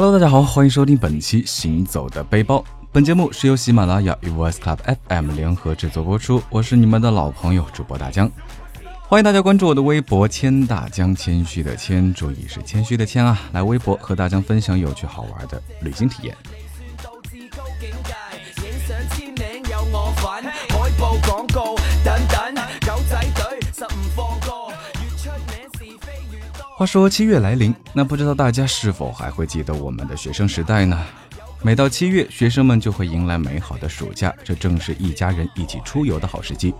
Hello，大家好，欢迎收听本期《行走的背包》。本节目是由喜马拉雅与 Voice Club FM 联合制作播出。我是你们的老朋友主播大江，欢迎大家关注我的微博“谦大江”，谦虚的谦，注意是谦虚的谦啊！来微博和大江分享有趣好玩的旅行体验。话说七月来临，那不知道大家是否还会记得我们的学生时代呢？每到七月，学生们就会迎来美好的暑假，这正是一家人一起出游的好时机。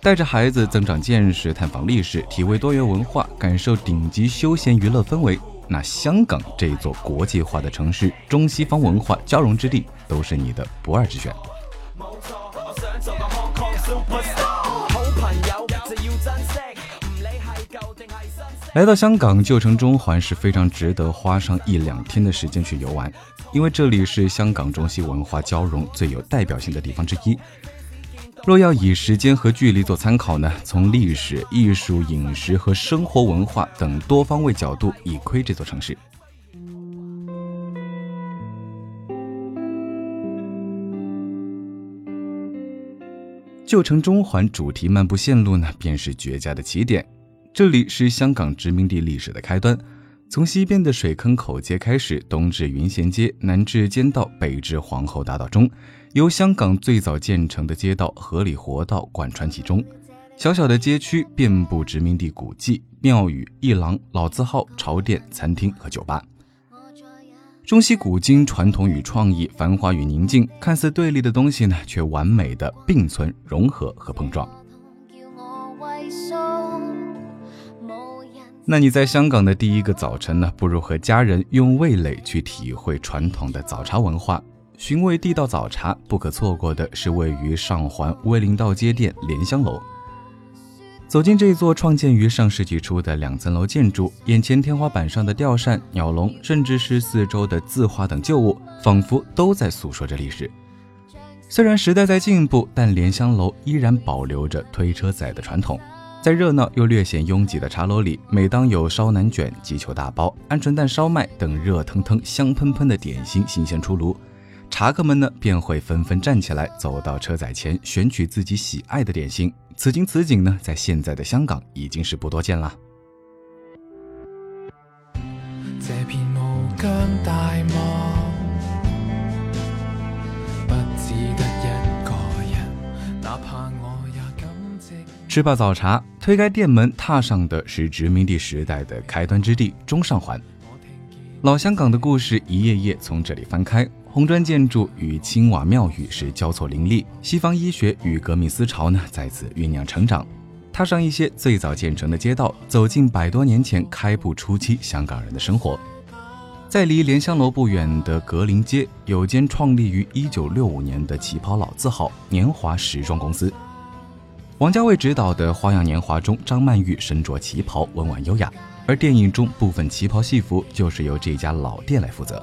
带着孩子增长见识、探访历史、体味多元文化、感受顶级休闲娱乐氛围，那香港这座国际化的城市，中西方文化交融之地，都是你的不二之选。来到香港旧城中环是非常值得花上一两天的时间去游玩，因为这里是香港中西文化交融最有代表性的地方之一。若要以时间和距离做参考呢，从历史、艺术、饮食和生活文化等多方位角度一窥这座城市。旧城中环主题漫步线路呢，便是绝佳的起点。这里是香港殖民地历史的开端，从西边的水坑口街开始，东至云贤街，南至尖道，北至皇后大道中，由香港最早建成的街道河里活道贯穿其中。小小的街区遍布殖民地古迹、庙宇、一廊、老字号、潮店、餐厅和酒吧。中西古今、传统与创意、繁华与宁静，看似对立的东西呢，却完美的并存、融合和碰撞。那你在香港的第一个早晨呢？不如和家人用味蕾去体会传统的早茶文化，寻味地道早茶。不可错过的是位于上环威灵道街店莲香楼。走进这座创建于上世纪初的两层楼建筑，眼前天花板上的吊扇、鸟笼，甚至是四周的字画等旧物，仿佛都在诉说着历史。虽然时代在进步，但莲香楼依然保留着推车仔的传统。在热闹又略显拥挤的茶楼里，每当有烧腩卷、鸡球大包、鹌鹑蛋烧麦等热腾腾、香喷喷的点心新鲜出炉，茶客们呢便会纷纷站起来，走到车载前选取自己喜爱的点心。此情此景呢，在现在的香港已经是不多见了。吃罢早茶，推开店门，踏上的是殖民地时代的开端之地——中上环。老香港的故事一页页从这里翻开，红砖建筑与青瓦庙宇是交错林立，西方医学与革命思潮呢在此酝酿成长。踏上一些最早建成的街道，走进百多年前开埠初期香港人的生活。在离莲香楼不远的格林街，有间创立于1965年的旗袍老字号年华时装公司。王家卫执导的《花样年华》中，张曼玉身着旗袍，温婉优雅。而电影中部分旗袍戏服就是由这家老店来负责。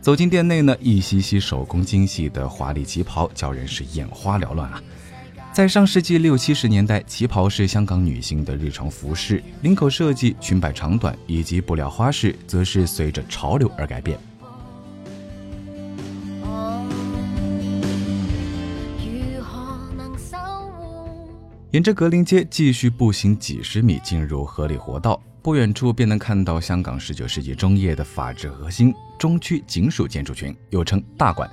走进店内呢，一袭袭手工精细的华丽旗袍，叫人是眼花缭乱啊！在上世纪六七十年代，旗袍是香港女性的日常服饰，领口设计、裙摆长短以及布料花式，则是随着潮流而改变。沿着格林街继续步行几十米，进入河里活道，不远处便能看到香港十九世纪中叶的法治核心——中区警署建筑群，又称大馆。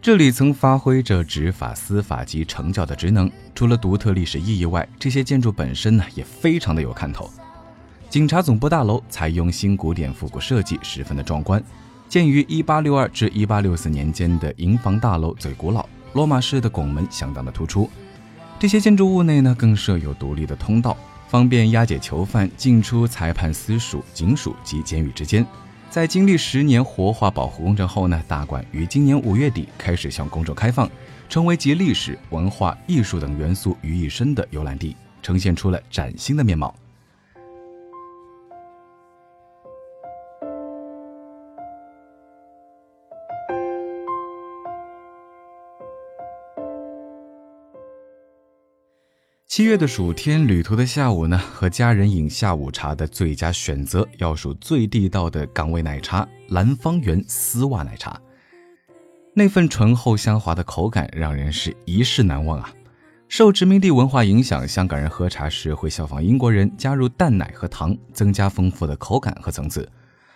这里曾发挥着执法、司法及惩教的职能。除了独特历史意义外，这些建筑本身呢也非常的有看头。警察总部大楼采用新古典复古设计，十分的壮观。建于1862至1864年间的营房大楼最古老，罗马式的拱门相当的突出。这些建筑物内呢，更设有独立的通道，方便押解囚犯进出裁判私署、警署及监狱之间。在经历十年活化保护工程后呢，大馆于今年五月底开始向公众开放，成为集历史文化艺术等元素于一身的游览地，呈现出了崭新的面貌。七月的暑天，旅途的下午呢，和家人饮下午茶的最佳选择，要数最地道的港味奶茶——蓝方园丝袜奶茶。那份醇厚香滑的口感，让人是一世难忘啊！受殖民地文化影响，香港人喝茶时会效仿英国人，加入淡奶和糖，增加丰富的口感和层次。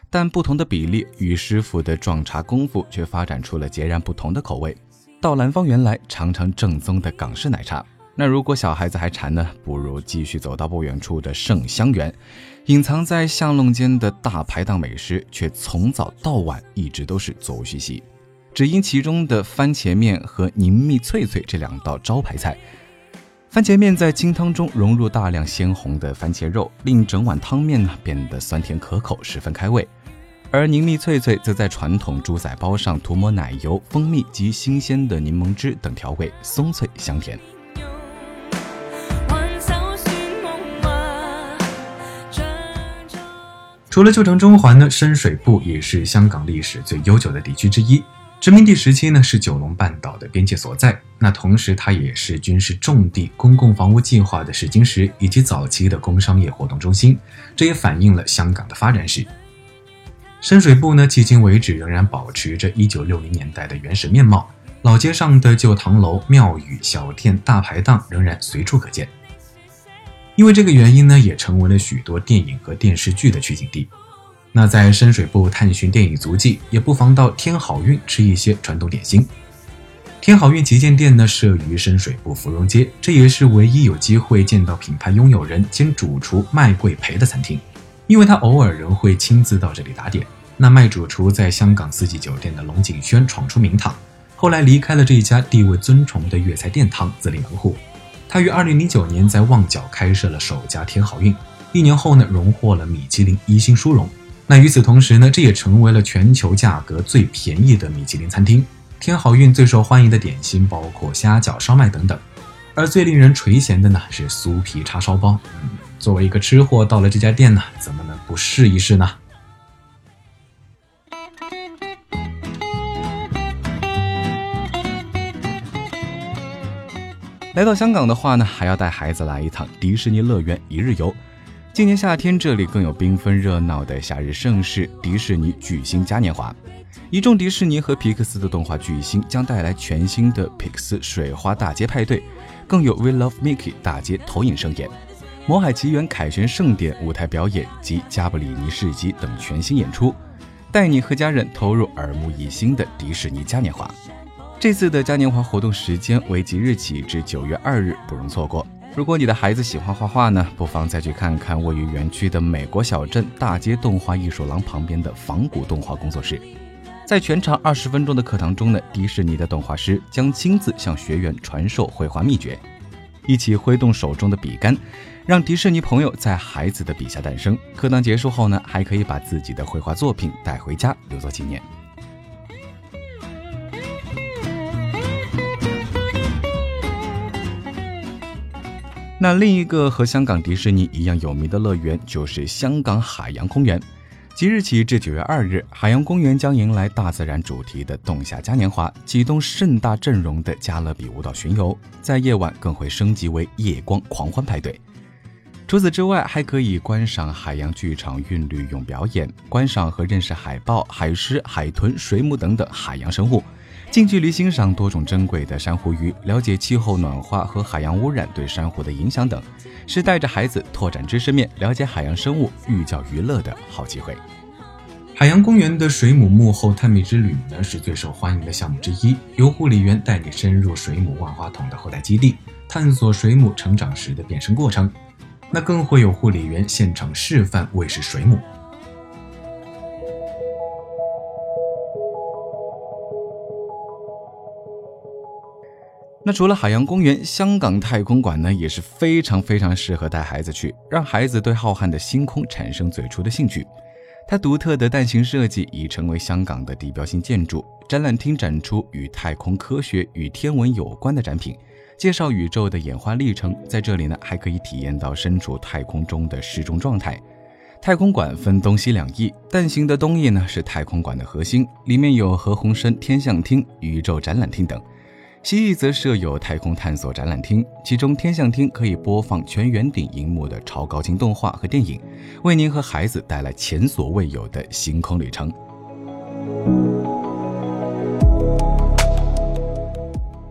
但不同的比例与师傅的撞茶功夫，却发展出了截然不同的口味。到蓝方园来尝尝正宗的港式奶茶。那如果小孩子还馋呢，不如继续走到不远处的盛香园，隐藏在巷弄间的大排档美食，却从早到晚一直都是座无虚席。只因其中的番茄面和凝蜜脆脆这两道招牌菜。番茄面在清汤中融入大量鲜红的番茄肉，令整碗汤面呢变得酸甜可口，十分开胃。而凝蜜脆脆则在传统猪仔包上涂抹奶油、蜂蜜及新鲜的柠檬汁等调味，松脆香甜。除了旧城中环呢，深水埗也是香港历史最悠久的地区之一。殖民地时期呢，是九龙半岛的边界所在。那同时，它也是军事重地、公共房屋计划的试金石，以及早期的工商业活动中心。这也反映了香港的发展史。深水埗呢，迄今为止仍然保持着一九六零年代的原始面貌。老街上的旧唐楼、庙宇、小店、大排档仍然随处可见。因为这个原因呢，也成为了许多电影和电视剧的取景地。那在深水埗探寻电影足迹，也不妨到天好运吃一些传统点心。天好运旗舰店呢，设于深水埗芙蓉街，这也是唯一有机会见到品牌拥有人兼主厨麦贵培的餐厅，因为他偶尔仍会亲自到这里打点。那麦主厨在香港四季酒店的龙景轩闯出名堂，后来离开了这一家地位尊崇的粤菜殿堂，自立门户。他于二零零九年在旺角开设了首家天好运，一年后呢，荣获了米其林一星殊荣。那与此同时呢，这也成为了全球价格最便宜的米其林餐厅。天好运最受欢迎的点心包括虾饺、烧麦等等，而最令人垂涎的呢是酥皮叉烧包。作为一个吃货，到了这家店呢，怎么能不试一试呢？来到香港的话呢，还要带孩子来一趟迪士尼乐园一日游。今年夏天这里更有缤纷热闹的夏日盛事——迪士尼巨星嘉年华。一众迪士尼和皮克斯的动画巨星将带来全新的皮克斯水花大街派对，更有 We Love Mickey 大街投影盛宴、魔海奇缘凯旋盛典舞台表演及加布里尼市集等全新演出，带你和家人投入耳目一新的迪士尼嘉年华。这次的嘉年华活动时间为即日起至九月二日，不容错过。如果你的孩子喜欢画画呢，不妨再去看看位于园区的美国小镇大街动画艺术廊旁边的仿古动画工作室。在全长二十分钟的课堂中呢，迪士尼的动画师将亲自向学员传授绘画秘诀，一起挥动手中的笔杆，让迪士尼朋友在孩子的笔下诞生。课堂结束后呢，还可以把自己的绘画作品带回家留作纪念。那另一个和香港迪士尼一样有名的乐园，就是香港海洋公园。即日起至九月二日，海洋公园将迎来大自然主题的冬夏嘉年华，启动盛大阵容的加勒比舞蹈巡游，在夜晚更会升级为夜光狂欢派对。除此之外，还可以观赏海洋剧场韵律咏表演，观赏和认识海豹、海狮、海豚、水母等等海洋生物。近距离欣赏多种珍贵的珊瑚鱼，了解气候暖化和海洋污染对珊瑚的影响等，是带着孩子拓展知识面、了解海洋生物、寓教于乐的好机会。海洋公园的水母幕后探秘之旅呢，是最受欢迎的项目之一，由护理员带你深入水母万花筒的后代基地，探索水母成长时的变身过程。那更会有护理员现场示范喂食水母。那除了海洋公园，香港太空馆呢也是非常非常适合带孩子去，让孩子对浩瀚的星空产生最初的兴趣。它独特的蛋形设计已成为香港的地标性建筑。展览厅展出与太空科学与天文有关的展品，介绍宇宙的演化历程。在这里呢，还可以体验到身处太空中的失重状态。太空馆分东西两翼，蛋形的东翼呢是太空馆的核心，里面有何鸿燊天象厅、宇宙展览厅等。西翼则设有太空探索展览厅，其中天象厅可以播放全圆顶荧幕的超高清动画和电影，为您和孩子带来前所未有的星空旅程。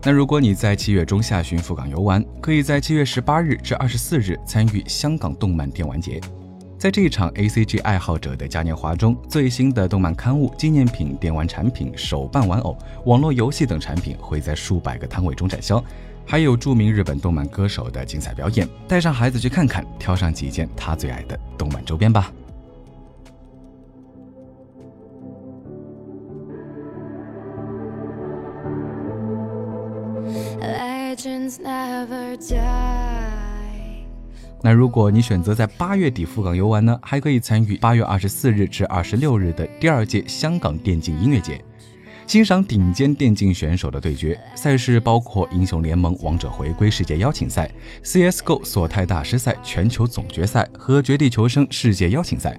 那如果你在七月中下旬赴港游玩，可以在七月十八日至二十四日参与香港动漫电玩节。在这一场 A C G 爱好者的嘉年华中，最新的动漫刊物、纪念品、电玩产品、手办玩偶、网络游戏等产品会在数百个摊位中展销，还有著名日本动漫歌手的精彩表演。带上孩子去看看，挑上几件他最爱的动漫周边吧。Legends never die. 那如果你选择在八月底赴港游玩呢，还可以参与八月二十四日至二十六日的第二届香港电竞音乐节，欣赏顶尖电竞选手的对决。赛事包括英雄联盟、王者回归世界邀请赛、CS:GO 索泰大师赛全球总决赛和绝地求生世界邀请赛。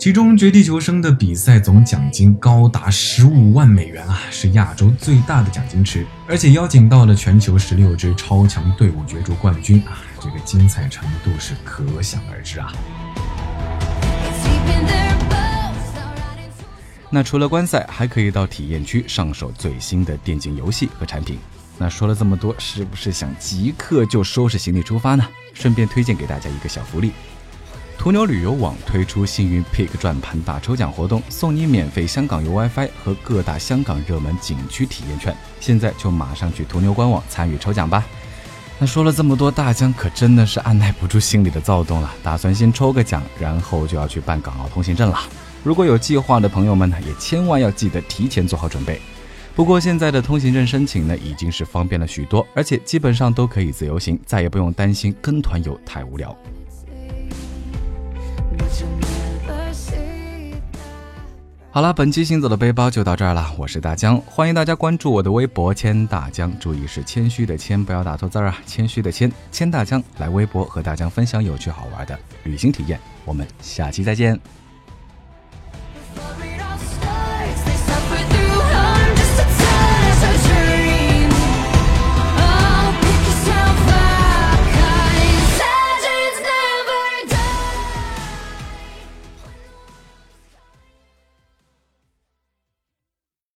其中，《绝地求生》的比赛总奖金高达十五万美元啊，是亚洲最大的奖金池，而且邀请到了全球十六支超强队伍角逐冠军啊，这个精彩程度是可想而知啊。那除了观赛，还可以到体验区上手最新的电竞游戏和产品。那说了这么多，是不是想即刻就收拾行李出发呢？顺便推荐给大家一个小福利。途牛旅游网推出幸运 Pick 转盘大抽奖活动，送你免费香港游 WiFi 和各大香港热门景区体验券。现在就马上去途牛官网参与抽奖吧！那说了这么多，大江可真的是按耐不住心里的躁动了，打算先抽个奖，然后就要去办港澳通行证了。如果有计划的朋友们呢，也千万要记得提前做好准备。不过现在的通行证申请呢，已经是方便了许多，而且基本上都可以自由行，再也不用担心跟团游太无聊。好了，本期行走的背包就到这儿了。我是大江，欢迎大家关注我的微博“谦大江”，注意是谦虚的谦，不要打错字儿啊！谦虚的谦，谦大江来微博和大江分享有趣好玩的旅行体验。我们下期再见。